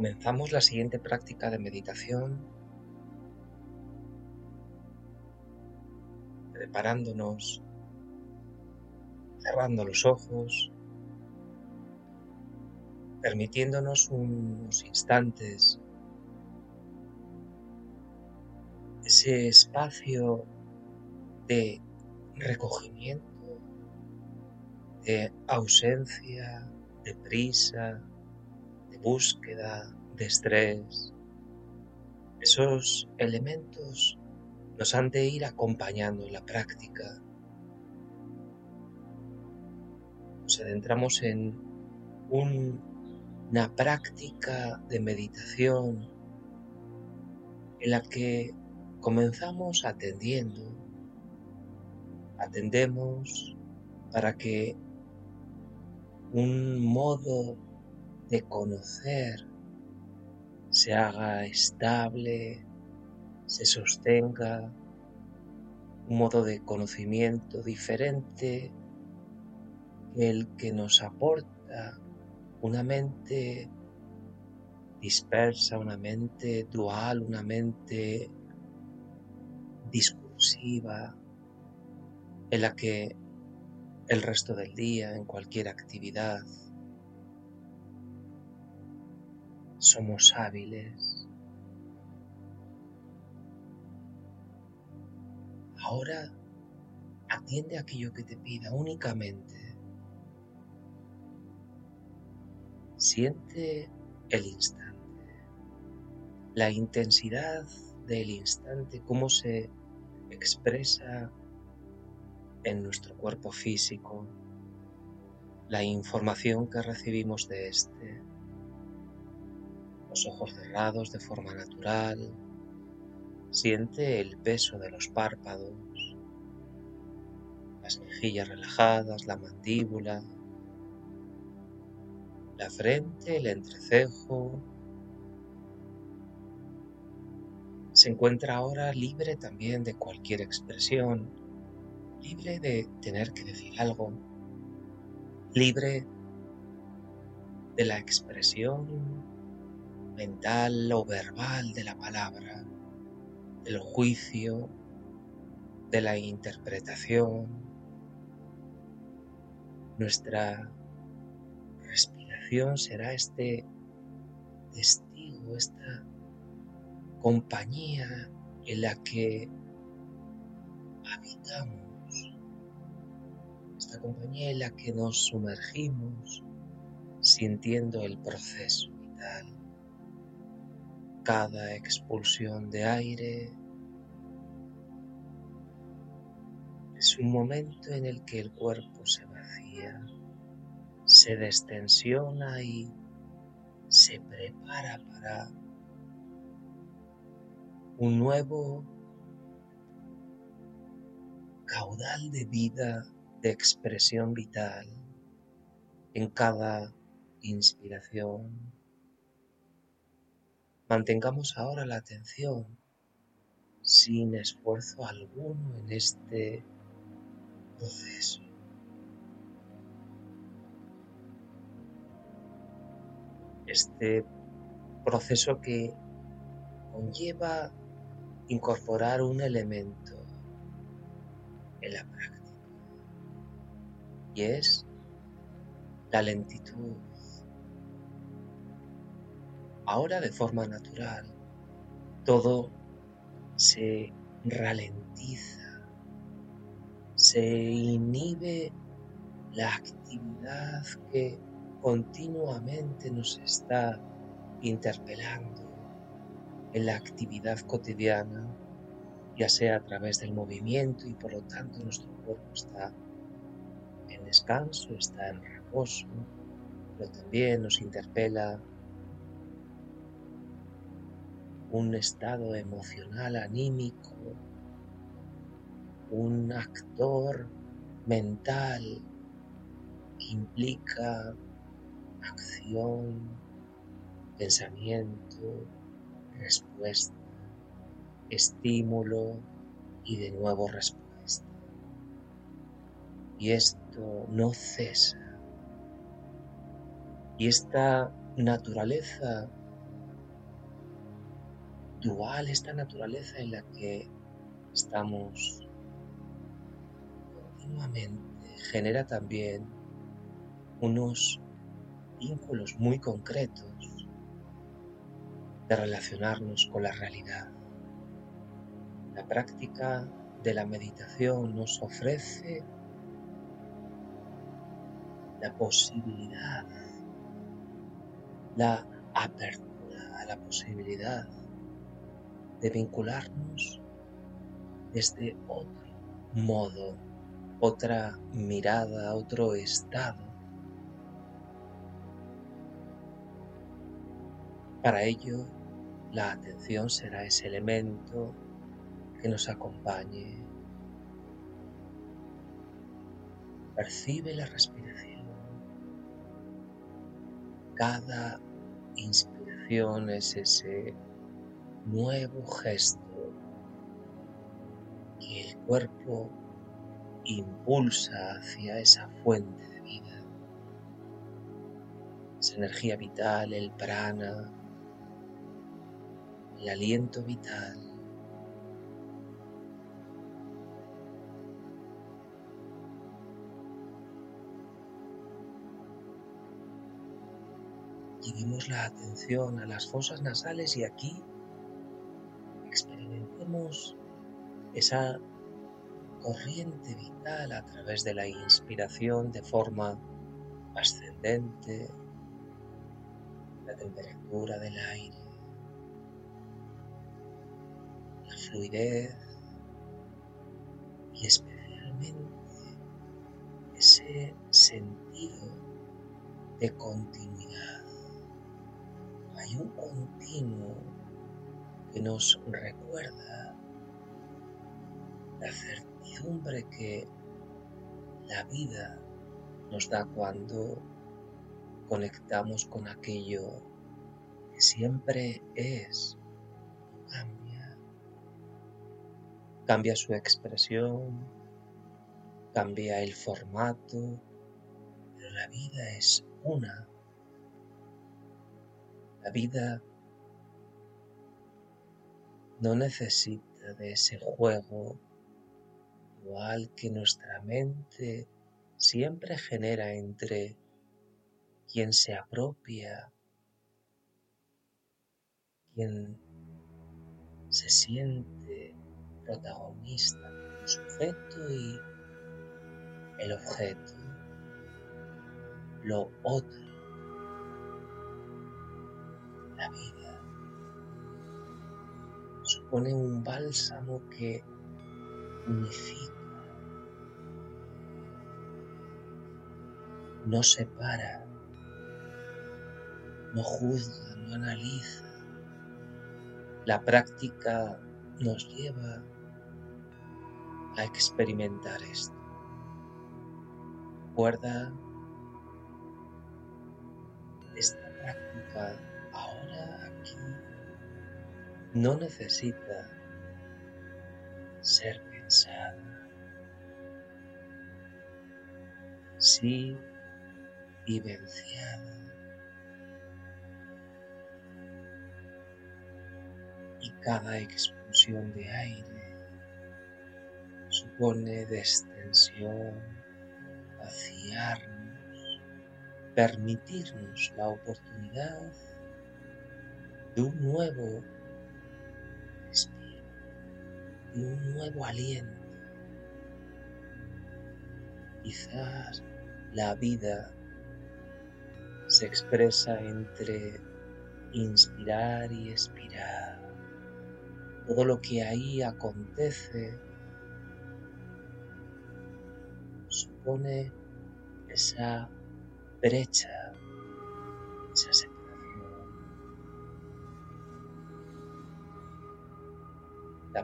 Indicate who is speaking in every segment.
Speaker 1: comenzamos la siguiente práctica de meditación preparándonos, cerrando los ojos, permitiéndonos unos instantes ese espacio de recogimiento, de ausencia, de prisa, búsqueda, de estrés. Esos elementos nos han de ir acompañando en la práctica. Nos adentramos en una práctica de meditación en la que comenzamos atendiendo, atendemos para que un modo de conocer se haga estable, se sostenga, un modo de conocimiento diferente que el que nos aporta una mente dispersa, una mente dual, una mente discursiva, en la que el resto del día, en cualquier actividad, somos hábiles. Ahora atiende aquello que te pida únicamente. Siente el instante, la intensidad del instante, cómo se expresa en nuestro cuerpo físico la información que recibimos de este. Los ojos cerrados de forma natural. Siente el peso de los párpados, las mejillas relajadas, la mandíbula, la frente, el entrecejo, se encuentra ahora libre también de cualquier expresión, libre de tener que decir algo, libre de la expresión mental o verbal de la palabra, del juicio, de la interpretación. Nuestra respiración será este testigo, esta compañía en la que habitamos, esta compañía en la que nos sumergimos sintiendo el proceso vital. Cada expulsión de aire es un momento en el que el cuerpo se vacía, se destensiona y se prepara para un nuevo caudal de vida, de expresión vital en cada inspiración. Mantengamos ahora la atención sin esfuerzo alguno en este proceso. Este proceso que conlleva incorporar un elemento en la práctica y es la lentitud. Ahora de forma natural todo se ralentiza, se inhibe la actividad que continuamente nos está interpelando en la actividad cotidiana, ya sea a través del movimiento y por lo tanto nuestro cuerpo está en descanso, está en reposo, pero también nos interpela un estado emocional, anímico, un actor mental que implica acción, pensamiento, respuesta, estímulo y de nuevo respuesta. Y esto no cesa. Y esta naturaleza dual, esta naturaleza en la que estamos continuamente, genera también unos vínculos muy concretos de relacionarnos con la realidad. La práctica de la meditación nos ofrece la posibilidad, la apertura a la posibilidad de vincularnos desde otro modo, otra mirada, otro estado. Para ello, la atención será ese elemento que nos acompañe. Percibe la respiración. Cada inspiración es ese nuevo gesto que el cuerpo impulsa hacia esa fuente de vida, esa energía vital, el prana, el aliento vital. Llevemos la atención a las fosas nasales y aquí esa corriente vital a través de la inspiración de forma ascendente, la temperatura del aire, la fluidez y especialmente ese sentido de continuidad. Hay un continuo que nos recuerda la certidumbre que la vida nos da cuando conectamos con aquello que siempre es, cambia, cambia su expresión, cambia el formato, pero la vida es una. La vida no necesita de ese juego igual que nuestra mente siempre genera entre quien se apropia, quien se siente protagonista del sujeto y el objeto, lo otro, la vida supone un bálsamo que unifica, no separa, no juzga, no analiza. La práctica nos lleva a experimentar esto. Recuerda esta práctica ahora aquí no necesita ser pensada. Sí vivenciada. Y cada expulsión de aire supone destensión, vaciarnos, permitirnos la oportunidad de un nuevo un nuevo aliento. Quizás la vida se expresa entre inspirar y expirar. Todo lo que ahí acontece supone esa brecha, esa La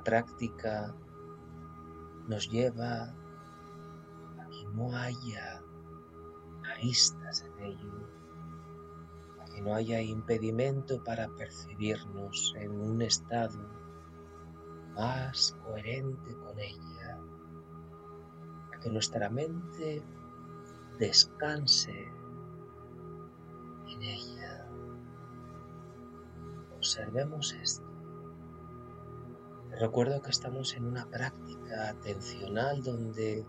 Speaker 1: práctica nos lleva a que no haya aristas en ello, a que no haya impedimento para percibirnos en un estado más coherente con ella, a que nuestra mente descanse en ella. Observemos esto Recuerdo que estamos en una práctica atencional donde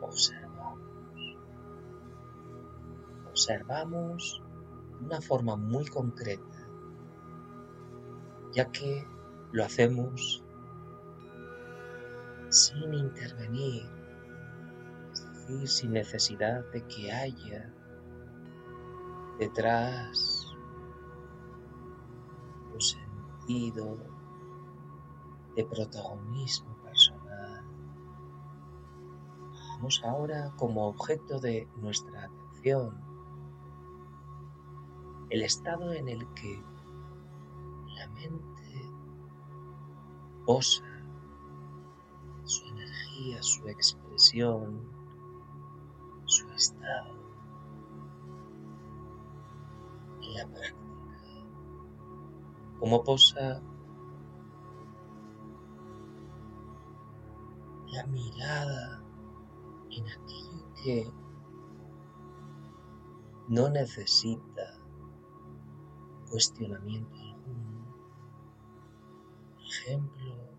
Speaker 1: observamos. Observamos de una forma muy concreta, ya que lo hacemos sin intervenir, es decir, sin necesidad de que haya detrás un sentido de protagonismo personal. Vamos ahora como objeto de nuestra atención el estado en el que la mente posa su energía, su expresión, su estado en la práctica. Como posa la mirada en aquello que no necesita cuestionamiento alguno. Por ejemplo,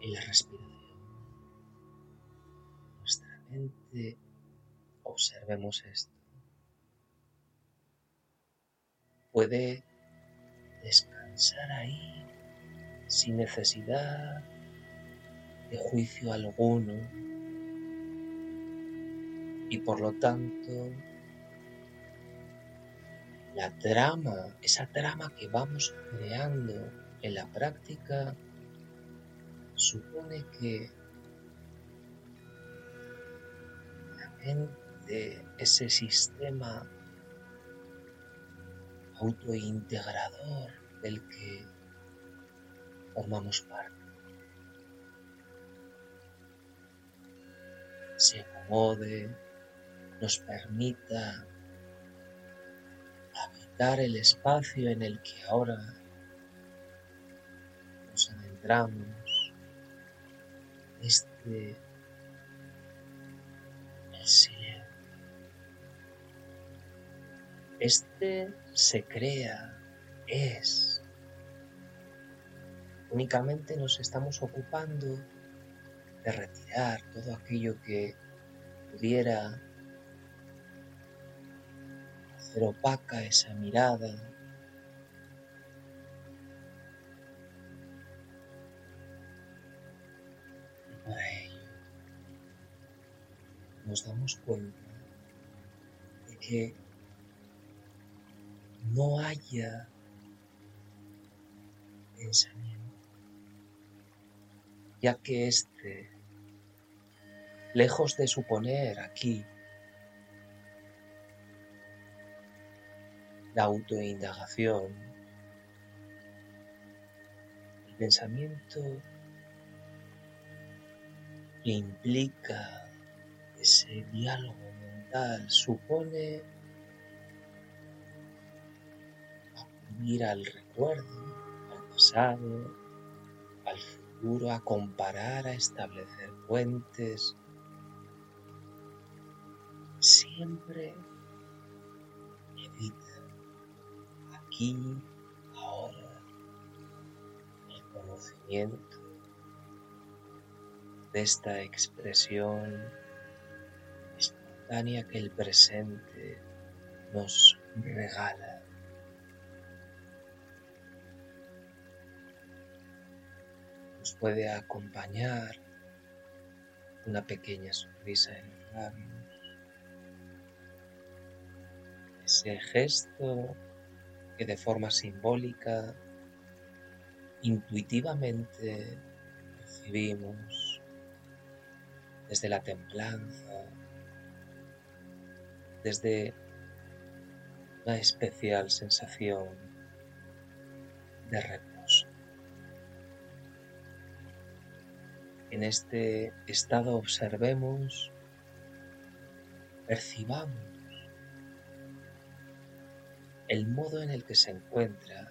Speaker 1: en la respiración. Nuestra mente, observemos esto, puede descansar ahí sin necesidad de juicio alguno. Y por lo tanto la trama, esa trama que vamos creando en la práctica supone que la mente, ese sistema autointegrador del que formamos parte, se acomode, nos permita habitar el espacio en el que ahora nos adentramos este el silencio. Este se crea, es. Únicamente nos estamos ocupando de retirar todo aquello que pudiera hacer opaca esa mirada. Nos damos cuenta de que no haya pensamiento, ya que éste, lejos de suponer aquí la autoindagación, el pensamiento implica ese diálogo mental, supone acudir al recuerdo, al pasado, a comparar, a establecer puentes, siempre evita aquí, ahora, el conocimiento de esta expresión espontánea que el presente nos regala. Nos puede acompañar una pequeña sonrisa en los labios, ese gesto que de forma simbólica, intuitivamente percibimos desde la templanza, desde una especial sensación de reposo. En este estado observemos, percibamos el modo en el que se encuentra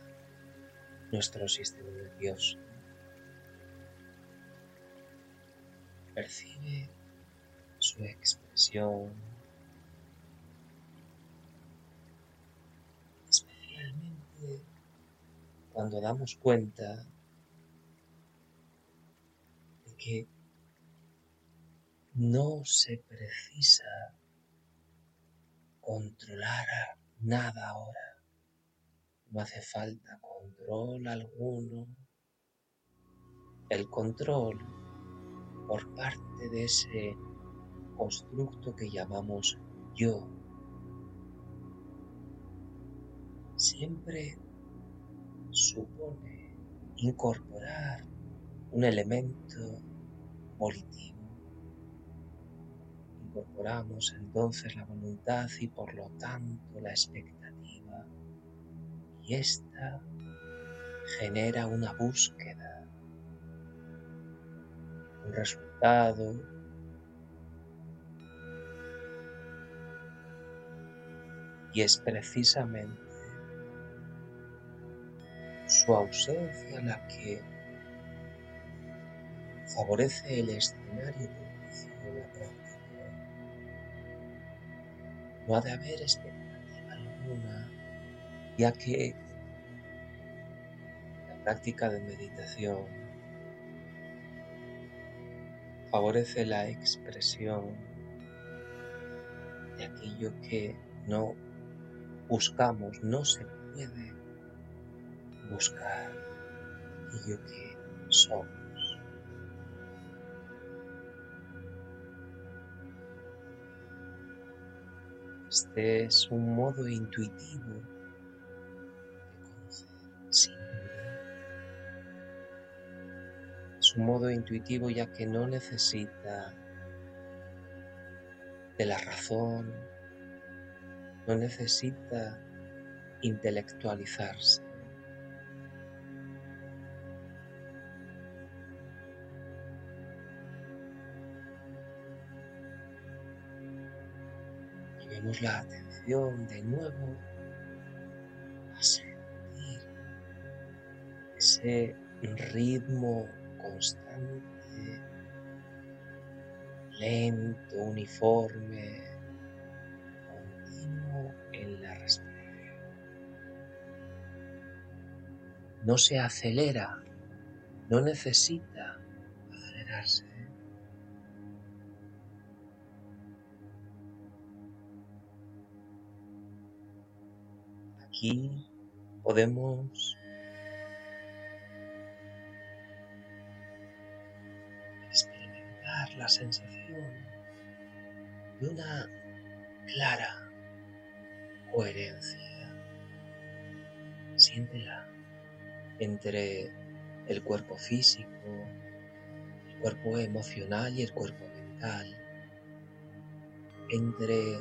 Speaker 1: nuestro sistema nervioso. Percibe su expresión, especialmente cuando damos cuenta que no se precisa controlar nada ahora. No hace falta control alguno. El control por parte de ese constructo que llamamos yo siempre supone incorporar un elemento Incorporamos entonces la voluntad y por lo tanto la expectativa y esta genera una búsqueda, un resultado y es precisamente su ausencia la que favorece el escenario propicio de la práctica. No ha de haber expectativa alguna, ya que la práctica de meditación favorece la expresión de aquello que no buscamos, no se puede buscar aquello que somos. Este es un modo intuitivo de Es un modo intuitivo ya que no necesita de la razón, no necesita intelectualizarse. La atención de nuevo a sentir ese ritmo constante, lento, uniforme, no se acelera, no necesita Aquí podemos experimentar la sensación de una clara coherencia. Siéntela entre el cuerpo físico, el cuerpo emocional y el cuerpo mental, entre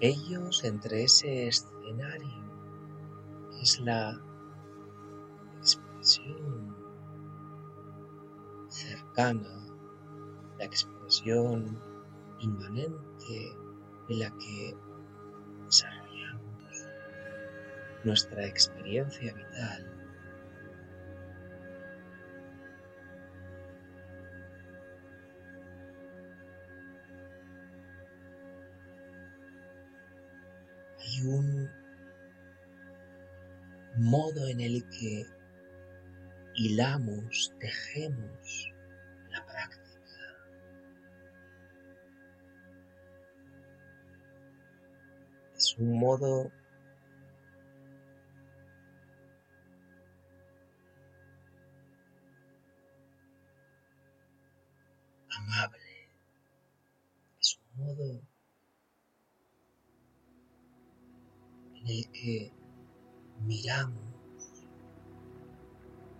Speaker 1: ellos, entre ese escenario es la expresión cercana, la expresión inmanente en la que nuestra experiencia vital. Modo en el que hilamos, tejemos la práctica. Es un modo Es un modo en el que miramos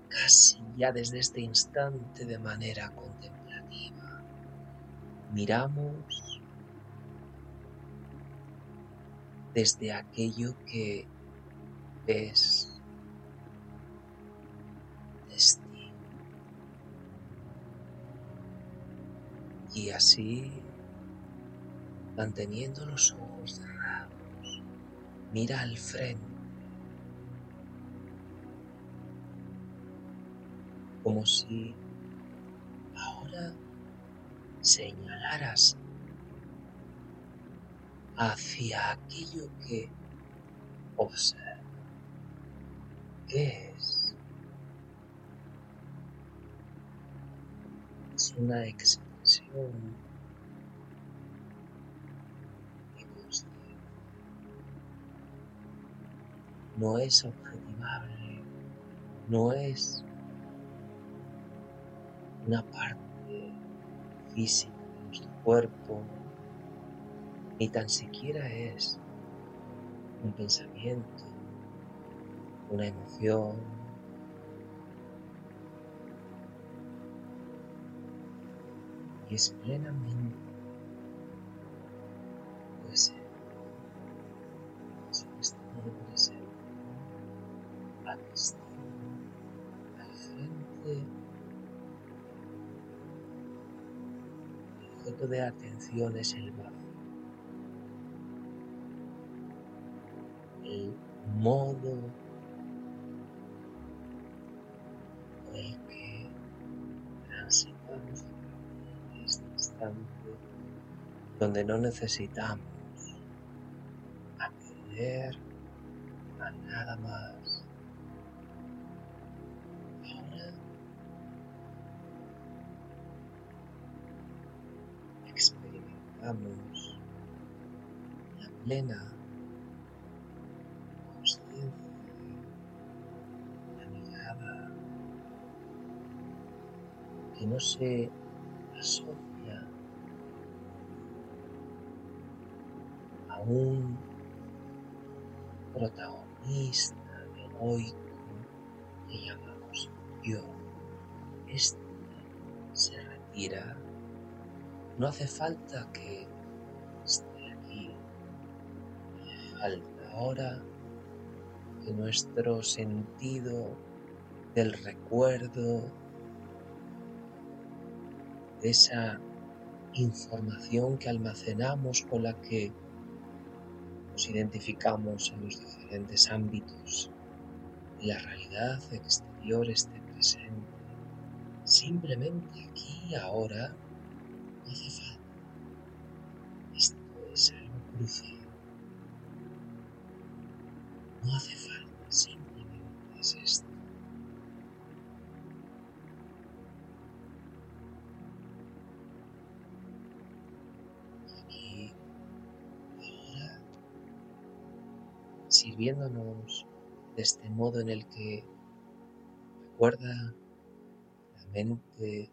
Speaker 1: casi ya desde este instante de manera contemplativa. Miramos desde aquello que ves Y así, manteniendo los ojos cerrados, mira al frente, como si ahora señalaras hacia aquello que Observa. ¿Qué es? Una expresión de. No es objetivable, no es una parte física de nuestro cuerpo, ni tan siquiera es un pensamiento, una emoción. Y es plenamente de atención es el vacío. el modo por el que transitamos en este instante donde no necesitamos acceder a nada más. La plena que no se asocia a un protagonista egoico que llamamos yo. Este se retira. No hace falta que Ahora que nuestro sentido del recuerdo esa información que almacenamos con la que nos identificamos en los diferentes ámbitos de la realidad exterior esté presente. Simplemente aquí, ahora, no hace falta. Esto es algo crucial. No hace falta, simplemente es esto. sirviéndonos de este modo en el que, recuerda, la mente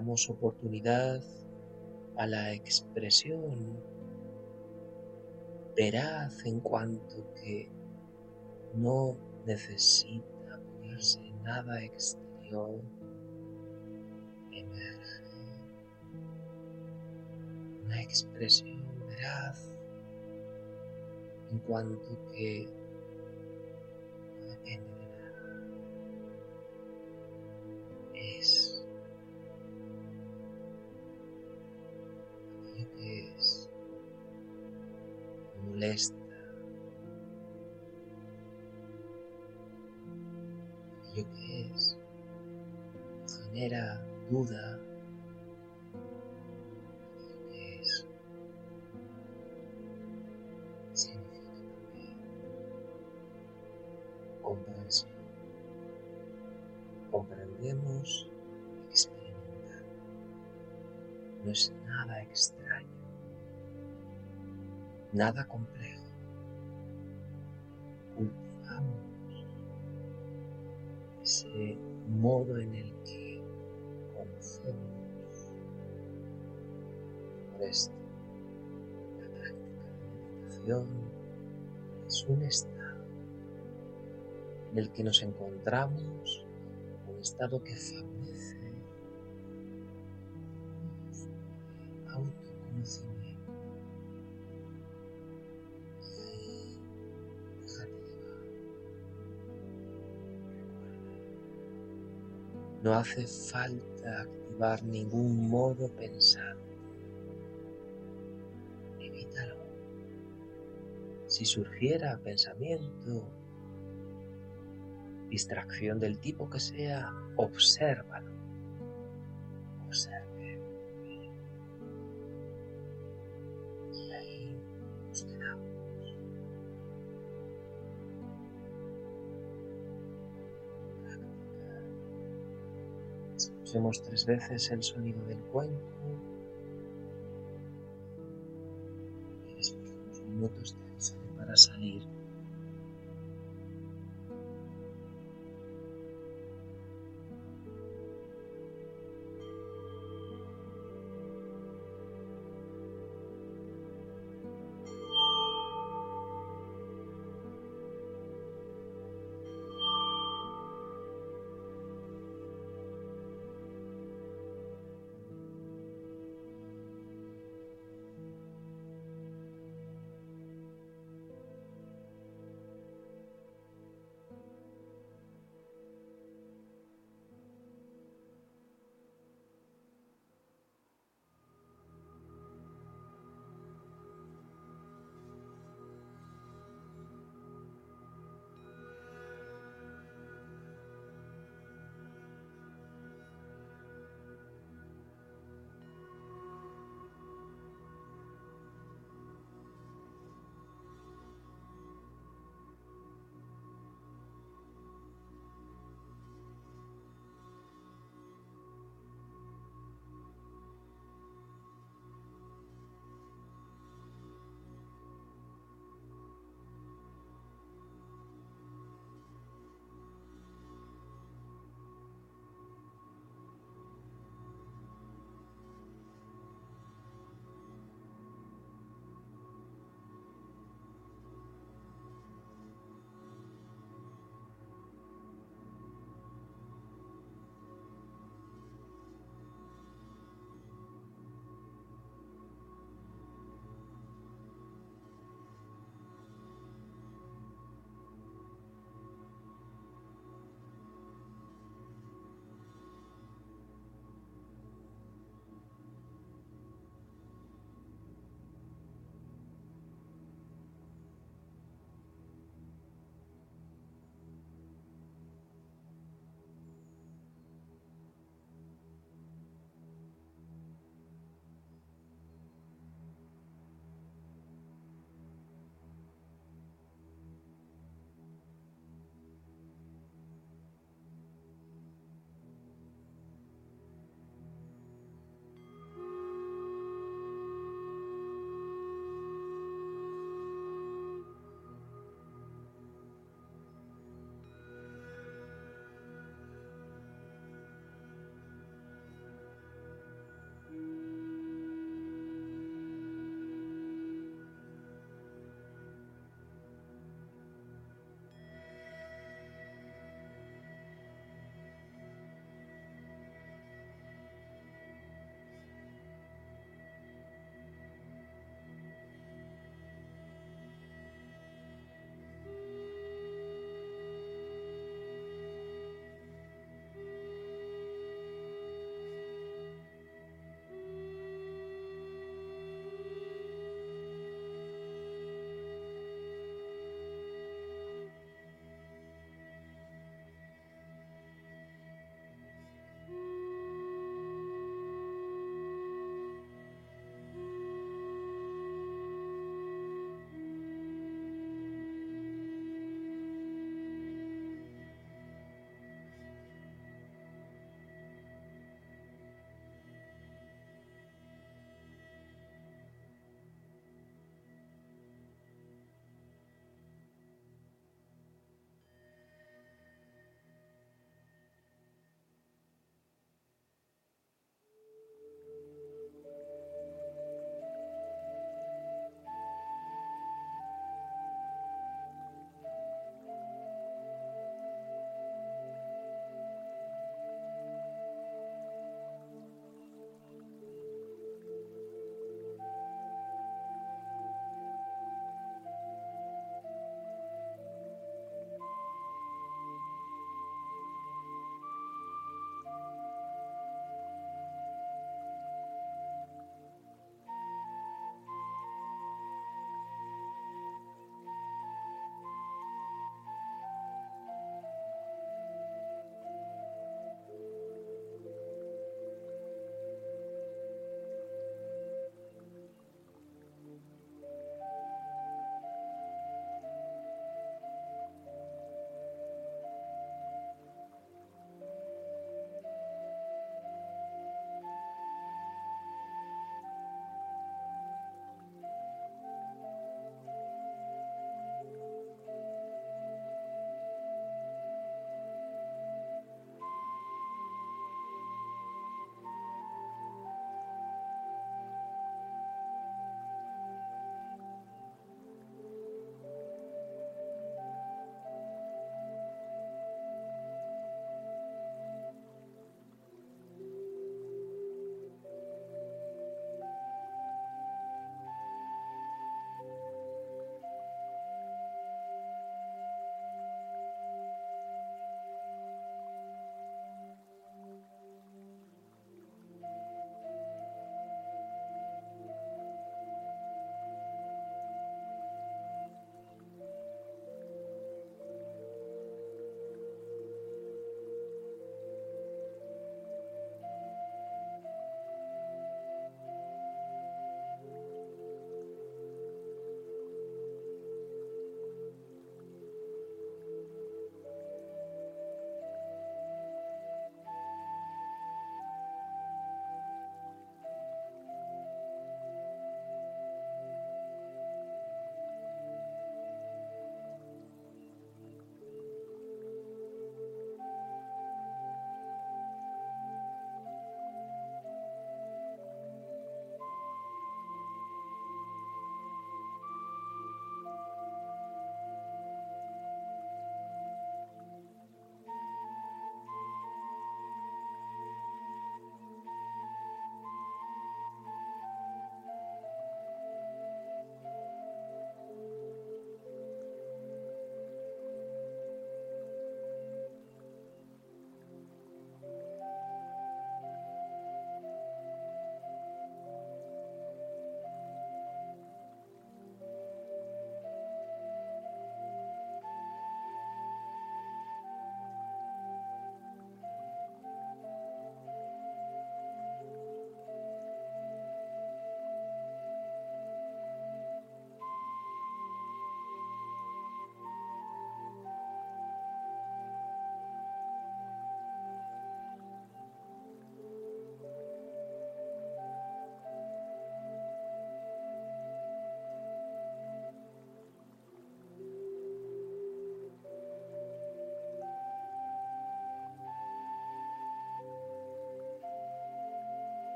Speaker 1: Damos oportunidad a la expresión veraz en cuanto que no necesita apoyarse en nada exterior, emerge una expresión veraz en cuanto que molesta, aquello que es, genera duda, nada complejo. Cultivamos ese modo en el que conocemos. Por esto, la práctica de meditación es un estado en el que nos encontramos, un estado que favorece No hace falta activar ningún modo pensado. Evítalo. Si surgiera pensamiento, distracción del tipo que sea, obsérvalo. Escuchemos tres veces el sonido del cuenco.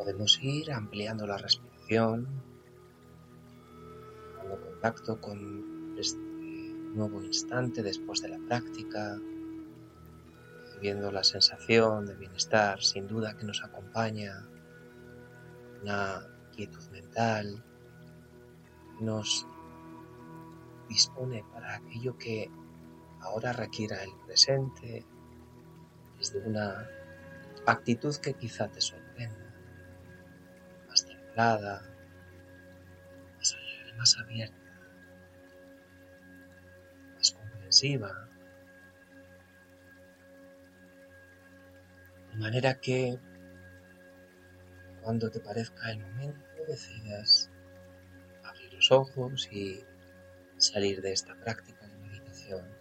Speaker 1: Podemos ir ampliando la respiración, dando contacto con este nuevo instante después de la práctica, viendo la sensación de bienestar sin duda que nos acompaña, una quietud mental, nos dispone para aquello que ahora requiera el presente desde una actitud que quizá te sorprenda, alegre, más abierta, más comprensiva. De manera que cuando te parezca el momento decidas abrir los ojos y salir de esta práctica de meditación